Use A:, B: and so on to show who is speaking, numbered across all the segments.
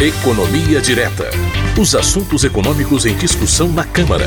A: Economia Direta. Os assuntos econômicos em discussão na Câmara.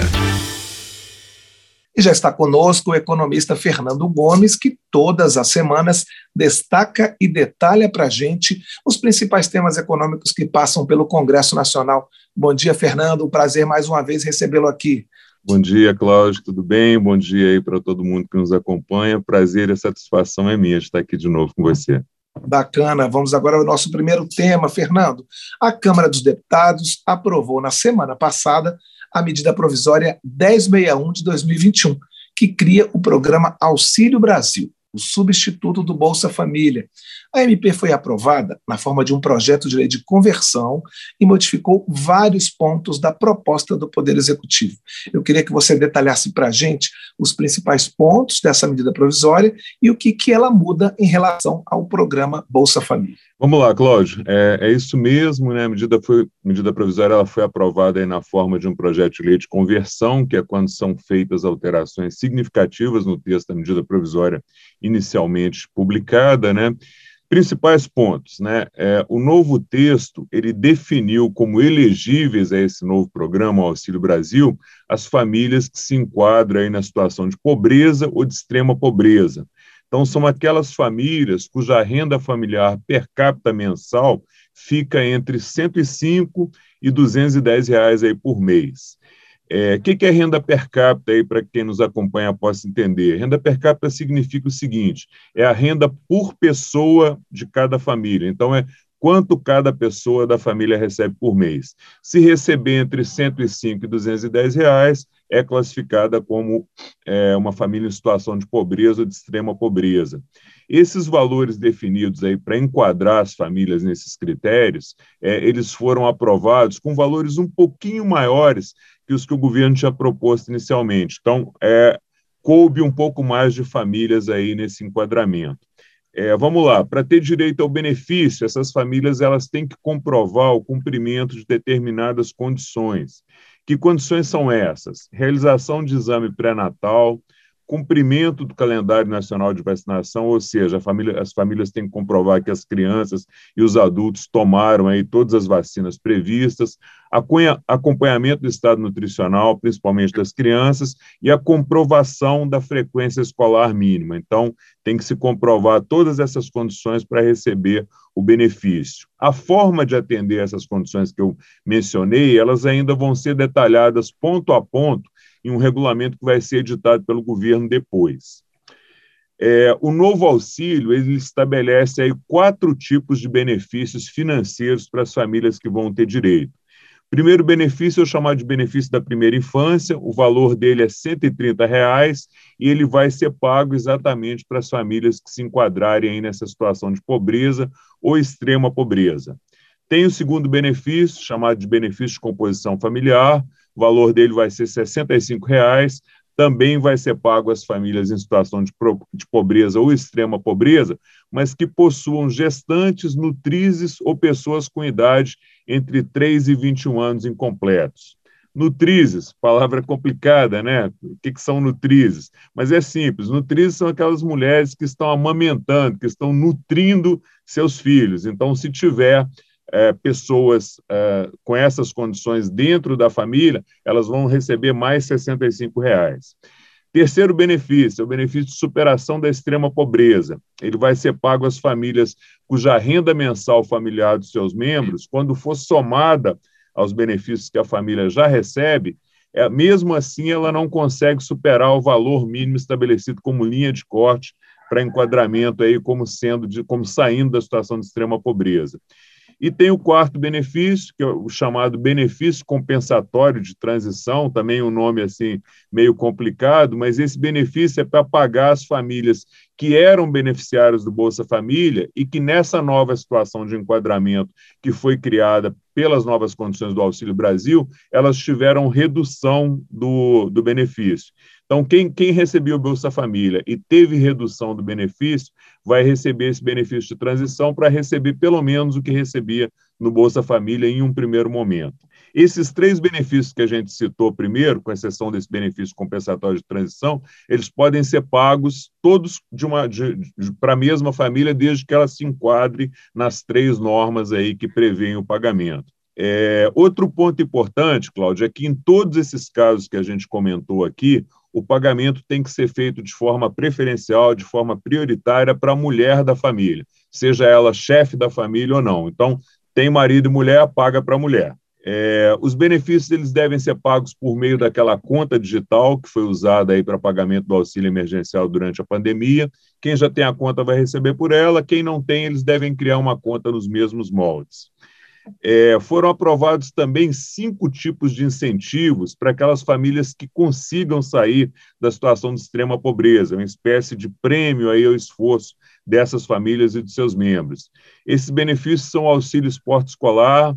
B: E já está conosco o economista Fernando Gomes, que todas as semanas destaca e detalha para a gente os principais temas econômicos que passam pelo Congresso Nacional. Bom dia, Fernando. Um prazer mais uma vez recebê-lo aqui.
C: Bom dia, Cláudio, tudo bem? Bom dia aí para todo mundo que nos acompanha. Prazer e satisfação é minha de estar aqui de novo com você.
B: Bacana. Vamos agora ao nosso primeiro tema, Fernando. A Câmara dos Deputados aprovou na semana passada a medida provisória 1061 de 2021, que cria o programa Auxílio Brasil o substituto do Bolsa Família. A MP foi aprovada na forma de um projeto de lei de conversão e modificou vários pontos da proposta do Poder Executivo. Eu queria que você detalhasse para a gente os principais pontos dessa medida provisória e o que, que ela muda em relação ao programa Bolsa Família.
C: Vamos lá, Cláudio. É, é isso mesmo, né? A medida, foi, medida provisória ela foi aprovada na forma de um projeto de lei de conversão, que é quando são feitas alterações significativas no texto da medida provisória inicialmente publicada, né? Principais pontos, né? É, o novo texto ele definiu como elegíveis a esse novo programa Auxílio Brasil as famílias que se enquadram aí na situação de pobreza ou de extrema pobreza. Então, são aquelas famílias cuja renda familiar per capita mensal fica entre 105 e 210 reais aí por mês. O é, que, que é renda per capita aí para quem nos acompanha possa entender? Renda per capita significa o seguinte: é a renda por pessoa de cada família. Então, é quanto cada pessoa da família recebe por mês. Se receber entre 105 e 210 reais, é classificada como é, uma família em situação de pobreza ou de extrema pobreza. Esses valores definidos aí para enquadrar as famílias nesses critérios, é, eles foram aprovados com valores um pouquinho maiores que os que o governo tinha proposto inicialmente. Então, é, coube um pouco mais de famílias aí nesse enquadramento. É, vamos lá, para ter direito ao benefício, essas famílias elas têm que comprovar o cumprimento de determinadas condições. Que condições são essas? Realização de exame pré-natal, cumprimento do calendário nacional de vacinação, ou seja, família, as famílias têm que comprovar que as crianças e os adultos tomaram aí todas as vacinas previstas, acompanhamento do estado nutricional, principalmente das crianças, e a comprovação da frequência escolar mínima. Então, tem que se comprovar todas essas condições para receber o benefício. A forma de atender essas condições que eu mencionei, elas ainda vão ser detalhadas ponto a ponto em um regulamento que vai ser editado pelo governo depois. É, o novo auxílio ele estabelece aí quatro tipos de benefícios financeiros para as famílias que vão ter direito. Primeiro benefício é o chamado de benefício da primeira infância, o valor dele é 130 reais, e ele vai ser pago exatamente para as famílias que se enquadrarem aí nessa situação de pobreza ou extrema pobreza. Tem o segundo benefício, chamado de benefício de composição familiar, o valor dele vai ser 65 reais, também vai ser pago às famílias em situação de, de pobreza ou extrema pobreza, mas que possuam gestantes, nutrizes ou pessoas com idade entre 3 e 21 anos incompletos. Nutrizes, palavra complicada, né? O que, que são nutrizes? Mas é simples: nutrizes são aquelas mulheres que estão amamentando, que estão nutrindo seus filhos. Então, se tiver é, pessoas é, com essas condições dentro da família, elas vão receber mais 65 reais. Terceiro benefício é o benefício de superação da extrema pobreza. Ele vai ser pago às famílias cuja renda mensal familiar dos seus membros, quando for somada aos benefícios que a família já recebe, é, mesmo assim ela não consegue superar o valor mínimo estabelecido como linha de corte para enquadramento aí como sendo de, como saindo da situação de extrema pobreza. E tem o quarto benefício, que é o chamado benefício compensatório de transição, também um nome assim meio complicado, mas esse benefício é para pagar as famílias que eram beneficiários do Bolsa Família e que nessa nova situação de enquadramento que foi criada pelas novas condições do Auxílio Brasil, elas tiveram redução do, do benefício. Então, quem, quem recebeu o Bolsa Família e teve redução do benefício, vai receber esse benefício de transição para receber pelo menos o que recebia no Bolsa Família em um primeiro momento. Esses três benefícios que a gente citou primeiro, com exceção desse benefício compensatório de transição, eles podem ser pagos todos de uma para a mesma família, desde que ela se enquadre nas três normas aí que prevêem o pagamento. É, outro ponto importante, Cláudio, é que em todos esses casos que a gente comentou aqui, o pagamento tem que ser feito de forma preferencial, de forma prioritária para a mulher da família, seja ela chefe da família ou não. Então, tem marido e mulher, paga para a mulher. É, os benefícios eles devem ser pagos por meio daquela conta digital que foi usada aí para pagamento do auxílio emergencial durante a pandemia. Quem já tem a conta vai receber por ela, quem não tem, eles devem criar uma conta nos mesmos moldes. É, foram aprovados também cinco tipos de incentivos para aquelas famílias que consigam sair da situação de extrema pobreza, uma espécie de prêmio aí ao esforço dessas famílias e de seus membros. Esses benefícios são auxílio esporte escolar,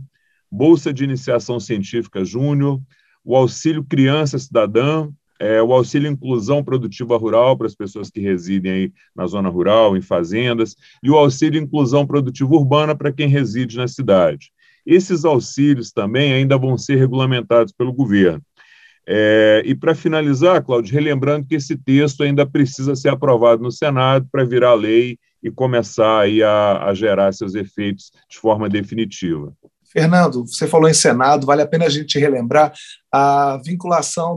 C: Bolsa de Iniciação Científica Júnior, o Auxílio Criança Cidadã, é, o Auxílio Inclusão Produtiva Rural para as pessoas que residem aí na zona rural, em fazendas, e o Auxílio Inclusão Produtiva Urbana para quem reside na cidade. Esses auxílios também ainda vão ser regulamentados pelo governo. É, e para finalizar, Cláudio, relembrando que esse texto ainda precisa ser aprovado no Senado para virar lei e começar aí a, a gerar seus efeitos de forma definitiva.
B: Fernando, você falou em Senado, vale a pena a gente relembrar a vinculação,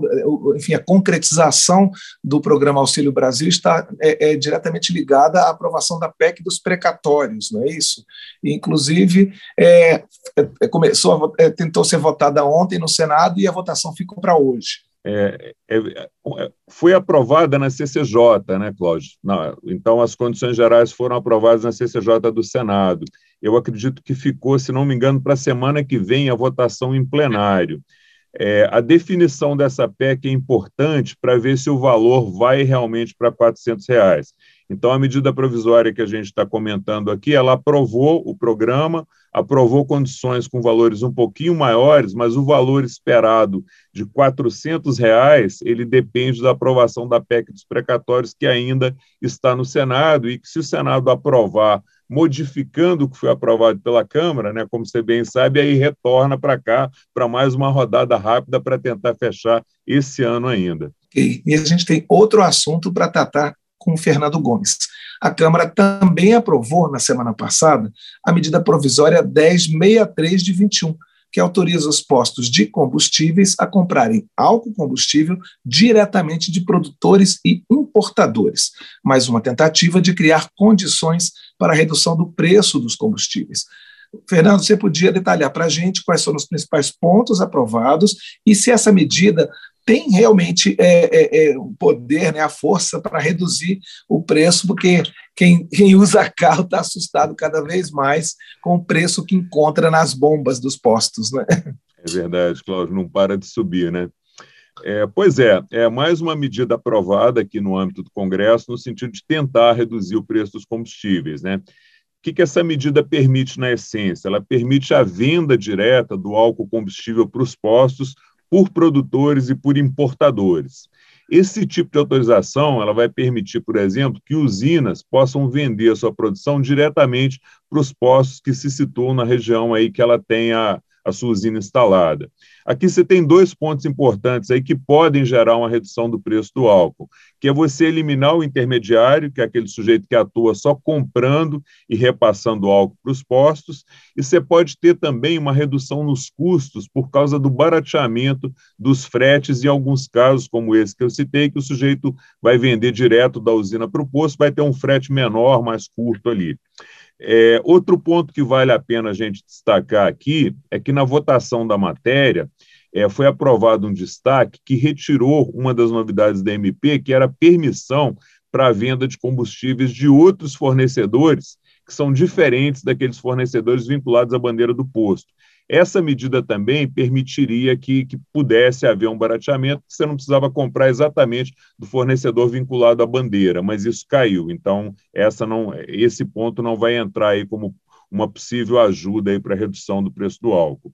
B: enfim, a concretização do programa Auxílio Brasil está é, é diretamente ligada à aprovação da PEC dos precatórios, não é isso? inclusive, é, é começou, é, tentou ser votada ontem no Senado e a votação ficou para hoje.
C: É, é, é, foi aprovada na CCJ, né, Cláudio? então, as condições gerais foram aprovadas na CCJ do Senado. Eu acredito que ficou, se não me engano, para a semana que vem a votação em plenário. É, a definição dessa PEC é importante para ver se o valor vai realmente para 400 reais. Então, a medida provisória que a gente está comentando aqui, ela aprovou o programa, aprovou condições com valores um pouquinho maiores, mas o valor esperado de 400 reais, ele depende da aprovação da PEC dos precatórios, que ainda está no Senado, e que se o Senado aprovar modificando o que foi aprovado pela Câmara, né, como você bem sabe, aí retorna para cá para mais uma rodada rápida para tentar fechar esse ano ainda.
B: E a gente tem outro assunto para tratar com o Fernando Gomes. A Câmara também aprovou, na semana passada, a medida provisória 1063 de 21, que autoriza os postos de combustíveis a comprarem álcool combustível diretamente de produtores e importadores, mais uma tentativa de criar condições para a redução do preço dos combustíveis. Fernando, você podia detalhar para a gente quais foram os principais pontos aprovados e se essa medida tem realmente é, é, é, o poder, né, a força para reduzir o preço, porque quem, quem usa carro está assustado cada vez mais com o preço que encontra nas bombas dos postos. Né?
C: É verdade, Cláudio, não para de subir, né? É, pois é, é mais uma medida aprovada aqui no âmbito do Congresso, no sentido de tentar reduzir o preço dos combustíveis. Né? O que, que essa medida permite, na essência? Ela permite a venda direta do álcool combustível para os postos por produtores e por importadores. Esse tipo de autorização ela vai permitir, por exemplo, que usinas possam vender a sua produção diretamente para os postos que se situam na região aí que ela tenha a sua usina instalada. Aqui você tem dois pontos importantes aí que podem gerar uma redução do preço do álcool, que é você eliminar o intermediário, que é aquele sujeito que atua só comprando e repassando álcool para os postos, e você pode ter também uma redução nos custos por causa do barateamento dos fretes, em alguns casos, como esse que eu citei, que o sujeito vai vender direto da usina para o posto, vai ter um frete menor, mais curto ali. É, outro ponto que vale a pena a gente destacar aqui é que na votação da matéria é, foi aprovado um destaque que retirou uma das novidades da MP, que era a permissão para a venda de combustíveis de outros fornecedores que são diferentes daqueles fornecedores vinculados à bandeira do posto. Essa medida também permitiria que, que pudesse haver um barateamento, que você não precisava comprar exatamente do fornecedor vinculado à bandeira, mas isso caiu. Então, essa não, esse ponto não vai entrar aí como uma possível ajuda para a redução do preço do álcool.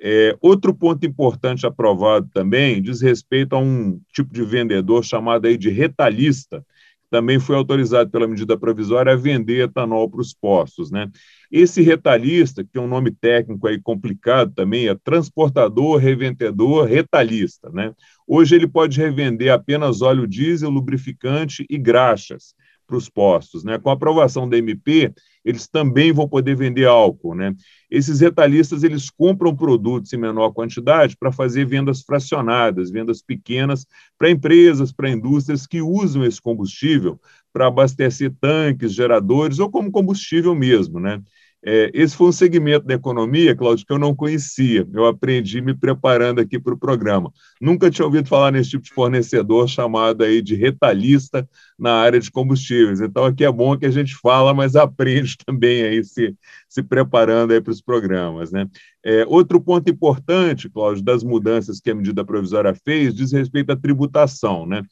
C: É, outro ponto importante aprovado também diz respeito a um tipo de vendedor chamado aí de retalhista, também foi autorizado pela medida provisória a vender etanol para os postos. Né? Esse retalhista, que tem um nome técnico aí complicado também, é transportador, revendedor, retalhista. Né? Hoje ele pode revender apenas óleo diesel, lubrificante e graxas para os postos. Né? Com a aprovação da MP, eles também vão poder vender álcool. Né? Esses retalhistas eles compram produtos em menor quantidade para fazer vendas fracionadas, vendas pequenas para empresas, para indústrias que usam esse combustível para abastecer tanques, geradores ou como combustível mesmo. Né? É, esse foi um segmento da economia, Cláudio, que eu não conhecia. Eu aprendi me preparando aqui para o programa. Nunca tinha ouvido falar nesse tipo de fornecedor chamado aí de retalhista na área de combustíveis. Então, aqui é bom que a gente fala, mas aprende também aí se, se preparando aí para os programas. Né? É, outro ponto importante, Cláudio, das mudanças que a medida provisória fez, diz respeito à tributação. Né?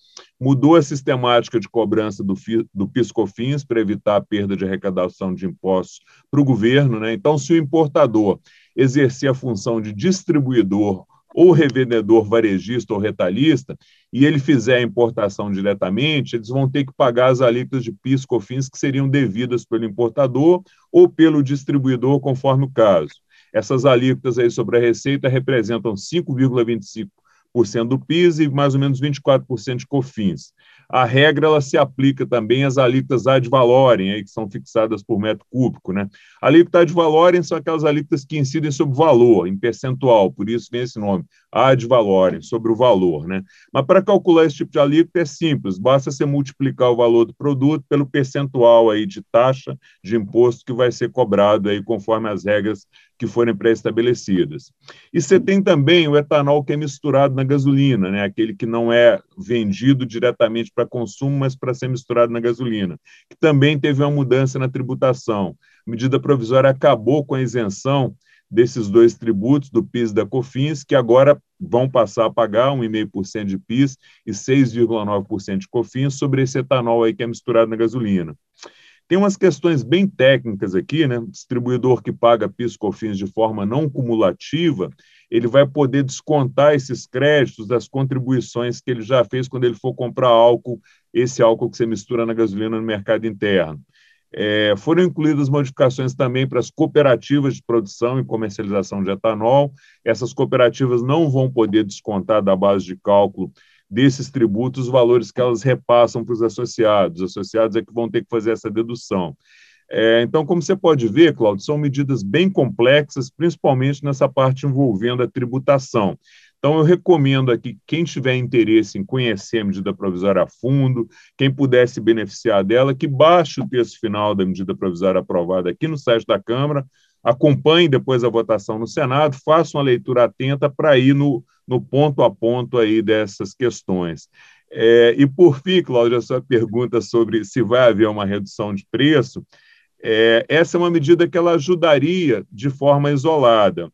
C: Mudou a sistemática de cobrança do, do PIS-COFINS para evitar a perda de arrecadação de impostos para o governo. Né? Então, se o importador exercer a função de distribuidor ou revendedor varejista ou retalhista, e ele fizer a importação diretamente, eles vão ter que pagar as alíquotas de PIS, COFINS que seriam devidas pelo importador ou pelo distribuidor, conforme o caso. Essas alíquotas aí sobre a receita representam 5,25% do PIS e mais ou menos 24% de COFINS. A regra ela se aplica também às alíquotas ad valorem, aí, que são fixadas por metro cúbico. Né? Alíquota ad valorem são aquelas alíquotas que incidem sobre o valor, em percentual, por isso vem esse nome, ad valorem, sobre o valor. Né? Mas para calcular esse tipo de alíquota é simples, basta você multiplicar o valor do produto pelo percentual aí de taxa de imposto que vai ser cobrado aí conforme as regras que forem pré-estabelecidas. E você tem também o etanol que é misturado na gasolina, né? aquele que não é vendido diretamente para consumo, mas para ser misturado na gasolina, que também teve uma mudança na tributação. A medida provisória acabou com a isenção desses dois tributos, do PIS e da COFINS, que agora vão passar a pagar 1,5% de PIS e 6,9% de COFINS sobre esse etanol aí que é misturado na gasolina. Tem umas questões bem técnicas aqui, né? Distribuidor que paga PIS COFINS de forma não cumulativa, ele vai poder descontar esses créditos das contribuições que ele já fez quando ele for comprar álcool, esse álcool que você mistura na gasolina no mercado interno. É, foram incluídas modificações também para as cooperativas de produção e comercialização de etanol. Essas cooperativas não vão poder descontar da base de cálculo desses tributos os valores que elas repassam para os associados. Os associados é que vão ter que fazer essa dedução. É, então, como você pode ver, Claudio, são medidas bem complexas, principalmente nessa parte envolvendo a tributação. Então, eu recomendo aqui, quem tiver interesse em conhecer a medida provisória a fundo, quem puder se beneficiar dela, que baixe o texto final da medida provisória aprovada aqui no site da Câmara, acompanhe depois a votação no Senado, faça uma leitura atenta para ir no, no ponto a ponto aí dessas questões. É, e, por fim, Cláudia, a sua pergunta sobre se vai haver uma redução de preço, é, essa é uma medida que ela ajudaria de forma isolada.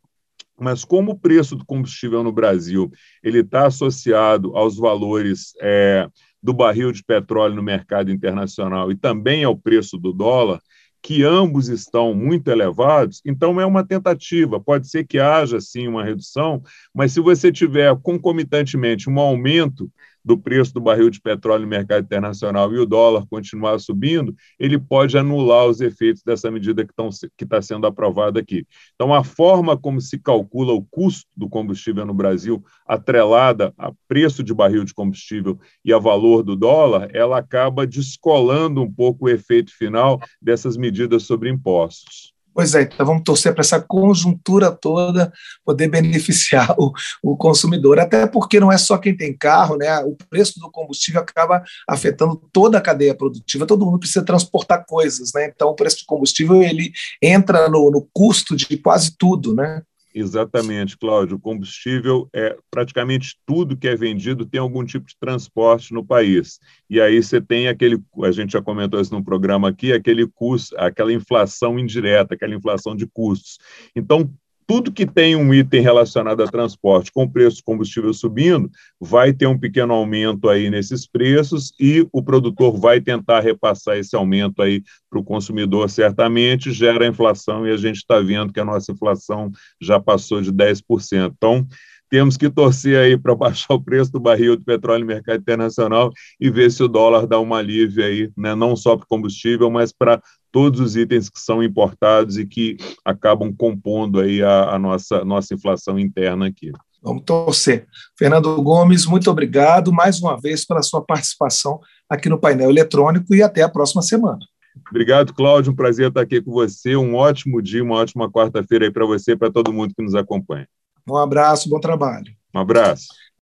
C: Mas como o preço do combustível no Brasil ele está associado aos valores é, do barril de petróleo no mercado internacional e também ao preço do dólar, que ambos estão muito elevados, então é uma tentativa. Pode ser que haja sim uma redução, mas se você tiver concomitantemente um aumento do preço do barril de petróleo no mercado internacional e o dólar continuar subindo, ele pode anular os efeitos dessa medida que está sendo aprovada aqui. Então, a forma como se calcula o custo do combustível no Brasil, atrelada a preço de barril de combustível e a valor do dólar, ela acaba descolando um pouco o efeito final dessas medidas sobre impostos.
B: Pois é, então vamos torcer para essa conjuntura toda poder beneficiar o, o, consumidor, até porque não é só quem tem carro, né? O preço do combustível acaba afetando toda a cadeia produtiva, todo mundo precisa transportar coisas, né? Então o preço do combustível ele entra no, no custo de quase tudo, né?
C: Exatamente, Cláudio. O combustível é praticamente tudo que é vendido tem algum tipo de transporte no país. E aí você tem aquele, a gente já comentou isso no programa aqui, aquele custo, aquela inflação indireta, aquela inflação de custos. Então, tudo que tem um item relacionado a transporte com o preço do combustível subindo, vai ter um pequeno aumento aí nesses preços e o produtor vai tentar repassar esse aumento aí para o consumidor, certamente, gera inflação e a gente está vendo que a nossa inflação já passou de 10%. Então, temos que torcer aí para baixar o preço do barril do petróleo no mercado internacional e ver se o dólar dá uma alívio aí, né? não só para o combustível, mas para todos os itens que são importados e que acabam compondo aí a, a nossa, nossa inflação interna aqui.
B: Vamos torcer. Fernando Gomes, muito obrigado mais uma vez pela sua participação aqui no painel eletrônico e até a próxima semana.
C: Obrigado, Cláudio. Um prazer estar aqui com você. Um ótimo dia, uma ótima quarta-feira aí para você e para todo mundo que nos acompanha.
B: Um abraço, bom trabalho.
C: Um abraço.